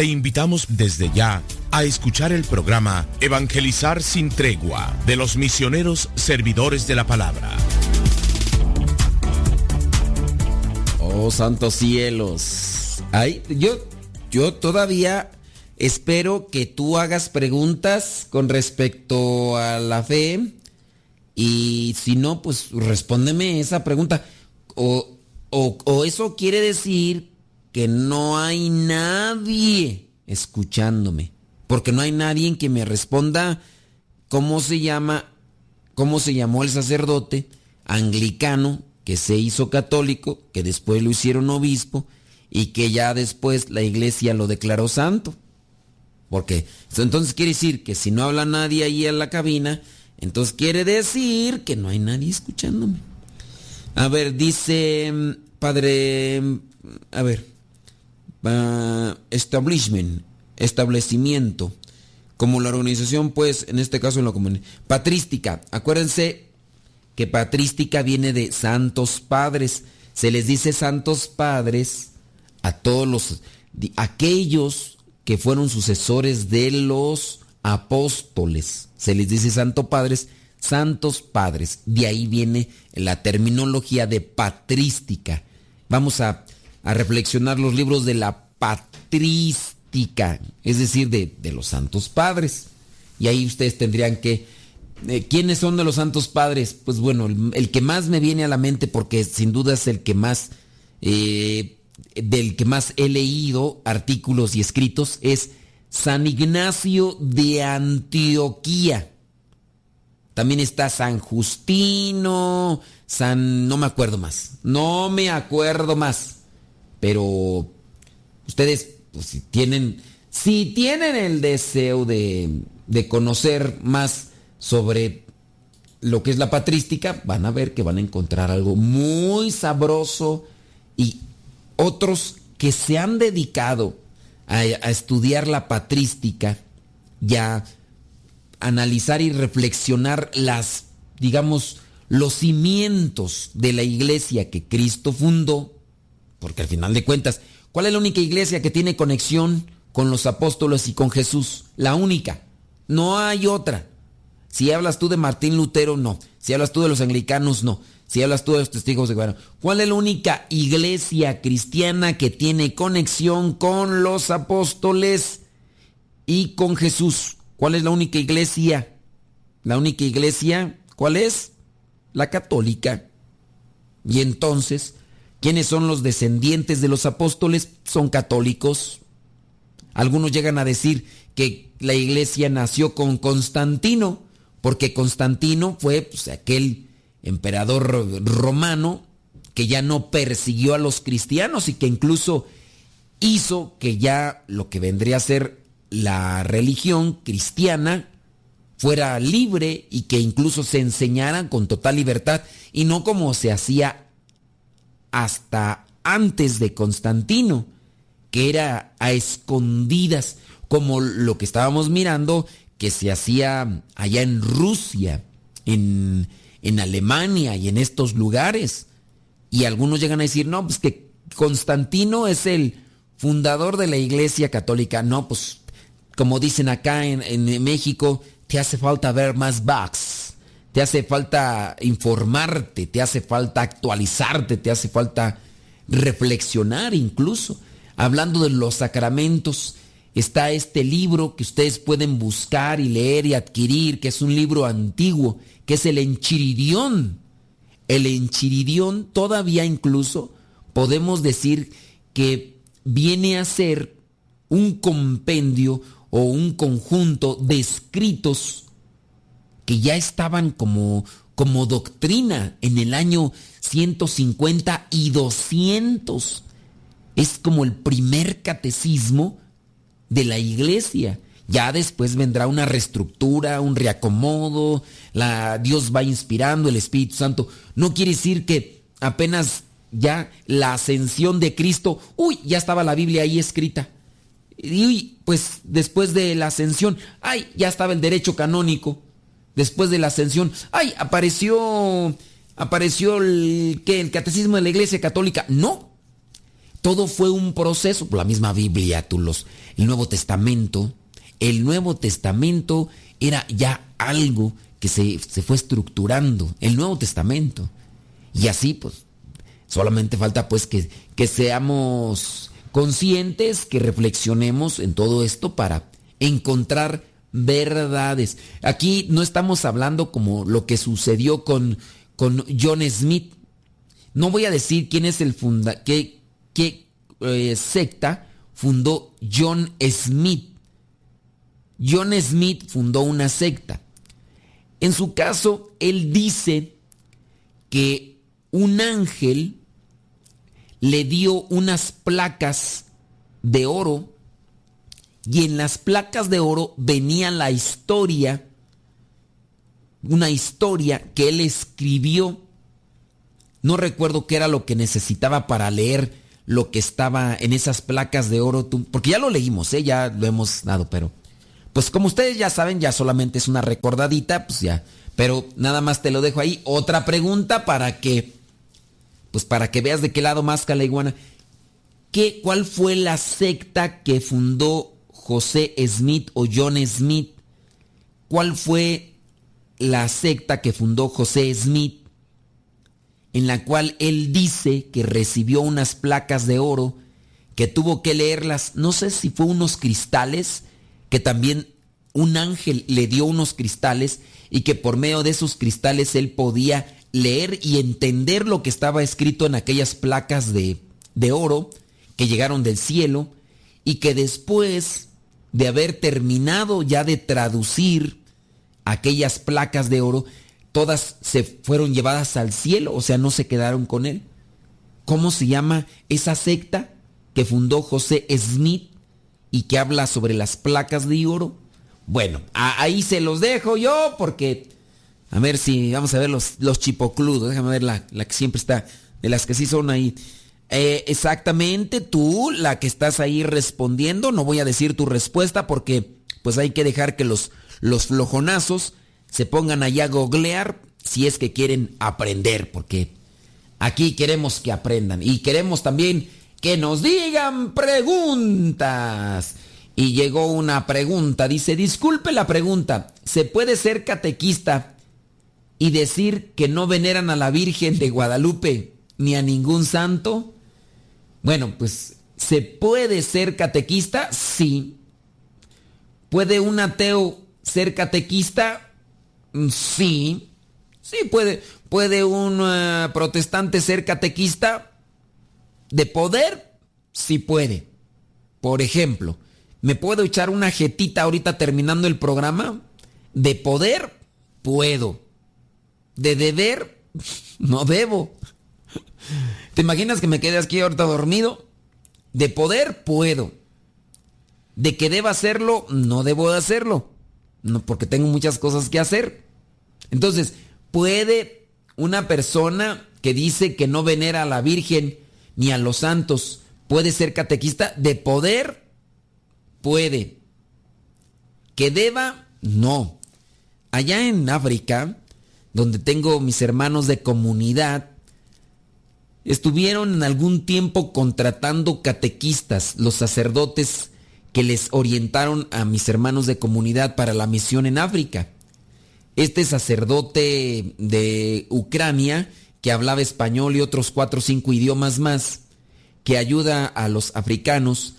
Te invitamos desde ya a escuchar el programa Evangelizar sin tregua de los misioneros servidores de la palabra. Oh, santos cielos. Ay, yo, yo todavía espero que tú hagas preguntas con respecto a la fe. Y si no, pues respóndeme esa pregunta. O, o, o eso quiere decir que no hay nadie escuchándome, porque no hay nadie en que me responda cómo se llama, cómo se llamó el sacerdote anglicano que se hizo católico, que después lo hicieron obispo y que ya después la iglesia lo declaró santo. Porque entonces quiere decir que si no habla nadie ahí en la cabina, entonces quiere decir que no hay nadie escuchándome. A ver, dice mm, padre, mm, a ver, establishment, establecimiento, como la organización, pues, en este caso en la comunidad. Patrística, acuérdense que patrística viene de santos padres. Se les dice santos padres a todos los, aquellos que fueron sucesores de los apóstoles. Se les dice santo padres, santos padres. De ahí viene la terminología de patrística. Vamos a a reflexionar los libros de la patrística, es decir, de, los santos padres. Y ahí ustedes tendrían que... Eh, ¿Quiénes son de los santos padres? Pues bueno, el, que más me viene a la mente, porque sin duda es el que más... Eh, del que más he leído artículos y escritos, es San Ignacio de Antioquía. También está San Justino, San... no me acuerdo más. No me acuerdo más. Pero ustedes, pues, si tienen, si tienen el deseo de, de conocer más sobre lo que es la patrística, van a ver que van a encontrar algo muy sabroso y otros que se han dedicado a, a, estudiar la patrística y a analizar y reflexionar las, digamos, los cimientos de la iglesia que Cristo fundó, porque al final de cuentas, ¿cuál es la única iglesia que tiene conexión con los apóstoles y con Jesús? La única. No hay otra. Si hablas tú de Martín Lutero, no. Si hablas tú de los anglicanos, no. Si hablas tú de los testigos de Jehová, ¿cuál es la única iglesia cristiana que tiene conexión con los apóstoles y con Jesús? ¿Cuál es la única iglesia? La única iglesia, ¿cuál es? La católica. Y entonces, ¿Quiénes son los descendientes de los apóstoles? Son católicos. Algunos llegan a decir que la iglesia nació con Constantino, porque Constantino fue pues, aquel emperador romano que ya no persiguió a los cristianos y que incluso hizo que ya lo que vendría a ser la religión cristiana fuera libre y que incluso se enseñara con total libertad y no como se hacía hasta antes de Constantino, que era a escondidas, como lo que estábamos mirando que se hacía allá en Rusia, en, en Alemania y en estos lugares. Y algunos llegan a decir, no, pues que Constantino es el fundador de la Iglesia Católica. No, pues como dicen acá en, en México, te hace falta ver más bugs, te hace falta informarte, te hace falta actualizarte, te hace falta reflexionar incluso. Hablando de los sacramentos, está este libro que ustedes pueden buscar y leer y adquirir, que es un libro antiguo, que es el Enchiridión. El Enchiridión todavía incluso podemos decir que viene a ser un compendio o un conjunto de escritos que ya estaban como, como doctrina en el año 150 y 200. Es como el primer catecismo de la iglesia. Ya después vendrá una reestructura, un reacomodo, la, Dios va inspirando, el Espíritu Santo. No quiere decir que apenas ya la ascensión de Cristo, uy, ya estaba la Biblia ahí escrita. Y pues después de la ascensión, ay, ya estaba el derecho canónico. Después de la ascensión, ay, apareció apareció el que el catecismo de la Iglesia Católica. No. Todo fue un proceso, la misma Biblia, tú los el Nuevo Testamento, el Nuevo Testamento era ya algo que se, se fue estructurando, el Nuevo Testamento. Y así pues solamente falta pues que, que seamos conscientes, que reflexionemos en todo esto para encontrar verdades. Aquí no estamos hablando como lo que sucedió con, con John Smith. No voy a decir quién es el funda, qué, qué eh, secta fundó John Smith. John Smith fundó una secta. En su caso, él dice que un ángel le dio unas placas de oro y en las placas de oro venía la historia, una historia que él escribió. No recuerdo qué era lo que necesitaba para leer lo que estaba en esas placas de oro, porque ya lo leímos, ¿eh? ya lo hemos dado, pero pues como ustedes ya saben, ya solamente es una recordadita, pues ya, pero nada más te lo dejo ahí. Otra pregunta para que pues para que veas de qué lado más la iguana. ¿Qué, ¿Cuál fue la secta que fundó José Smith o John Smith? ¿Cuál fue la secta que fundó José Smith? En la cual él dice que recibió unas placas de oro, que tuvo que leerlas, no sé si fue unos cristales, que también un ángel le dio unos cristales y que por medio de esos cristales él podía leer y entender lo que estaba escrito en aquellas placas de, de oro que llegaron del cielo y que después de haber terminado ya de traducir aquellas placas de oro, todas se fueron llevadas al cielo, o sea, no se quedaron con él. ¿Cómo se llama esa secta que fundó José Smith y que habla sobre las placas de oro? Bueno, ahí se los dejo yo porque a ver si vamos a ver los, los chipocludos. Déjame ver la, la que siempre está, de las que sí son ahí. Eh, exactamente, tú, la que estás ahí respondiendo, no voy a decir tu respuesta porque pues hay que dejar que los, los flojonazos se pongan allá a googlear si es que quieren aprender, porque aquí queremos que aprendan y queremos también que nos digan preguntas. Y llegó una pregunta, dice, disculpe la pregunta, ¿se puede ser catequista y decir que no veneran a la Virgen de Guadalupe ni a ningún santo? Bueno, pues ¿se puede ser catequista? Sí. ¿Puede un ateo ser catequista? Mm, sí. Sí, puede. ¿Puede un eh, protestante ser catequista? ¿De poder? Sí puede. Por ejemplo, ¿me puedo echar una jetita ahorita terminando el programa? ¿De poder? Puedo de deber, no debo. ¿Te imaginas que me quede aquí ahorita dormido? De poder, puedo. De que deba hacerlo, no debo de hacerlo. No, porque tengo muchas cosas que hacer. Entonces, ¿puede una persona que dice que no venera a la Virgen ni a los santos, puede ser catequista? De poder, puede. Que deba, no. Allá en África, donde tengo mis hermanos de comunidad, estuvieron en algún tiempo contratando catequistas, los sacerdotes que les orientaron a mis hermanos de comunidad para la misión en África. Este sacerdote de Ucrania, que hablaba español y otros cuatro o cinco idiomas más, que ayuda a los africanos,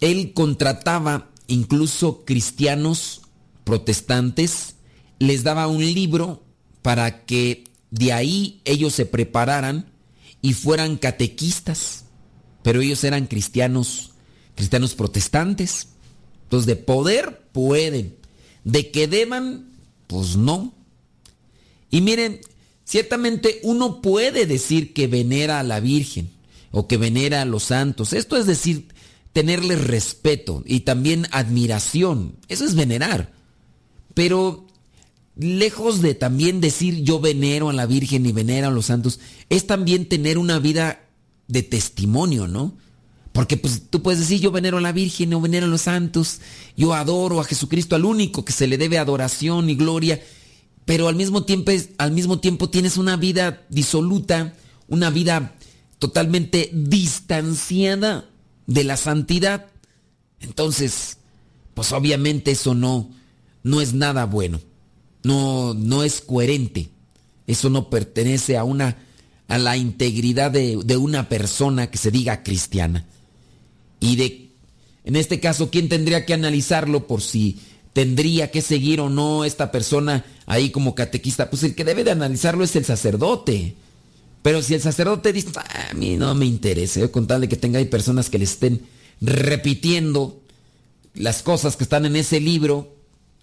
él contrataba incluso cristianos protestantes, les daba un libro para que de ahí ellos se prepararan y fueran catequistas, pero ellos eran cristianos, cristianos protestantes. Entonces de poder pueden, de que deban, pues no. Y miren, ciertamente uno puede decir que venera a la Virgen o que venera a los santos. Esto es decir, tenerles respeto y también admiración. Eso es venerar. Pero lejos de también decir yo venero a la Virgen y venero a los santos, es también tener una vida de testimonio, ¿no? Porque pues tú puedes decir yo venero a la Virgen o venero a los santos, yo adoro a Jesucristo, al único que se le debe adoración y gloria, pero al mismo tiempo, al mismo tiempo tienes una vida disoluta, una vida totalmente distanciada de la santidad. Entonces, pues obviamente eso no, no es nada bueno no, no es coherente. Eso no pertenece a una a la integridad de, de, una persona que se diga cristiana. Y de en este caso, ¿quién tendría que analizarlo por si tendría que seguir o no esta persona ahí como catequista? Pues el que debe de analizarlo es el sacerdote. Pero si el sacerdote dice, ah, a mí no me interesa, con tal de que tenga ahí personas que le estén repitiendo las cosas que están en ese libro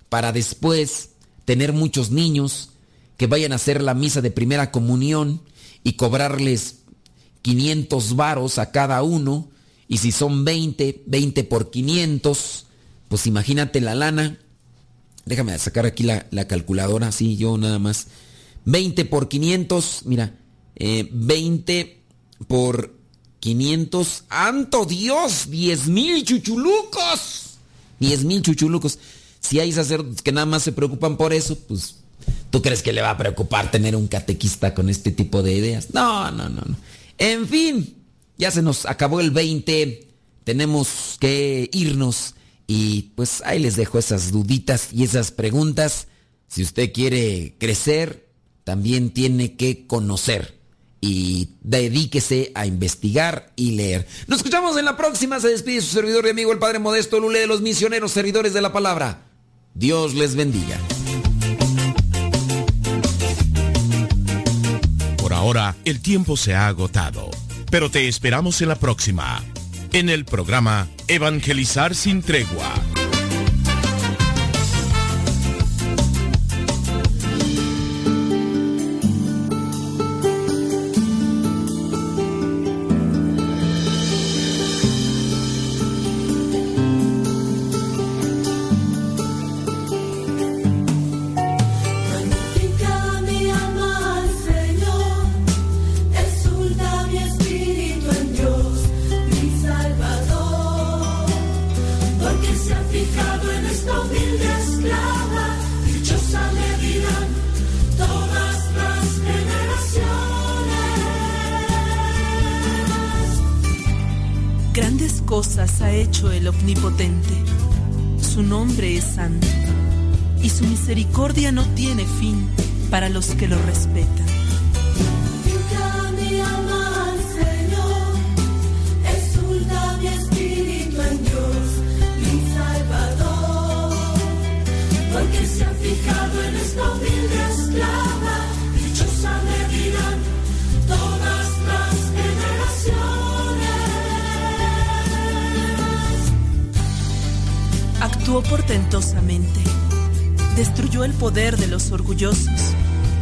para después tener muchos niños que vayan a hacer la misa de primera comunión y cobrarles 500 varos a cada uno. Y si son 20, 20 por 500, pues imagínate la lana. Déjame sacar aquí la, calculadora, así yo nada más. 20 por 500, mira, 20 eh, por 500, ¡Anto Dios! ¡10 mil chuchulucos! 10 mil chuchulucos. Si hay sacerdotes que nada más se preocupan por eso, pues ¿tú crees que le va a preocupar tener un catequista con este tipo de ideas? No, no, no, no. En fin, ya se nos acabó el 20, tenemos que irnos y pues ahí les dejo esas duditas y esas preguntas. Si usted quiere crecer, también tiene que conocer y dedíquese a investigar y leer. Nos escuchamos en la próxima. Se despide su servidor y amigo el Padre Modesto Lule de los misioneros servidores de la palabra. Dios les bendiga. Por ahora, el tiempo se ha agotado, pero te esperamos en la próxima, en el programa Evangelizar sin tregua. Que lo respetan. Señor, exulta mi espíritu en Dios, mi Salvador, porque se ha fijado en esta humilde esclava, dichosa me dirán todas las generaciones. Actuó portentosamente, destruyó el poder de los orgullosos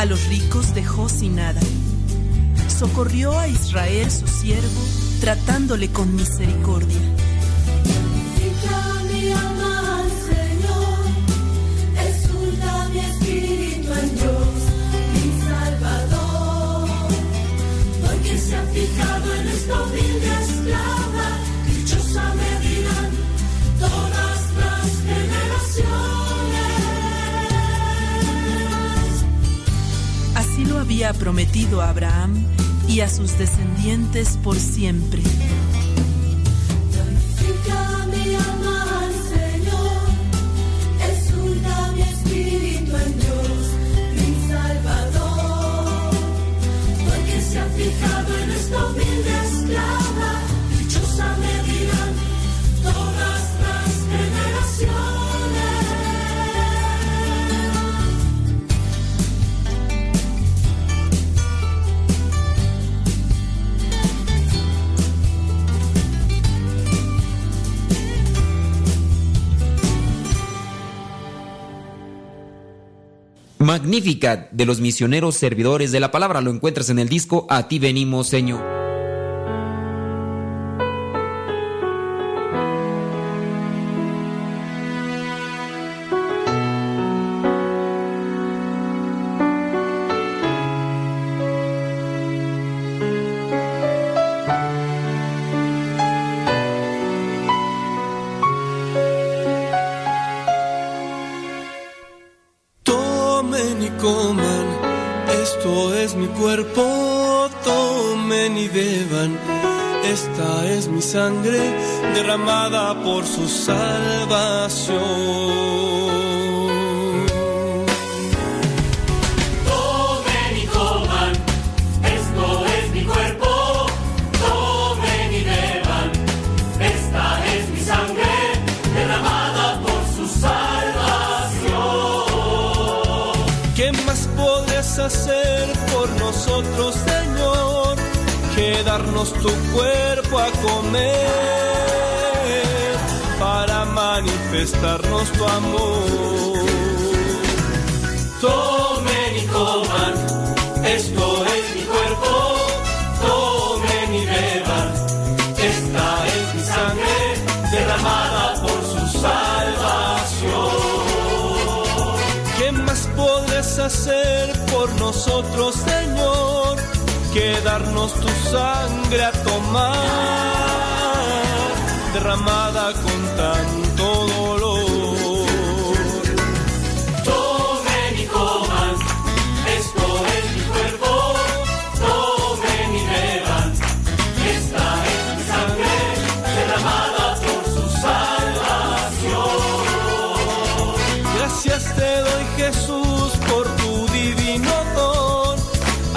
A los ricos dejó sin nada. Socorrió a Israel, su siervo, tratándole con misericordia. Llama mi alma Señor, exulta mi espíritu en Dios, mi Salvador, porque se ha fijado en estos días. había prometido a Abraham y a sus descendientes por siempre. Magnífica de los misioneros servidores de la palabra. Lo encuentras en el disco A ti venimos, Señor. por su sal.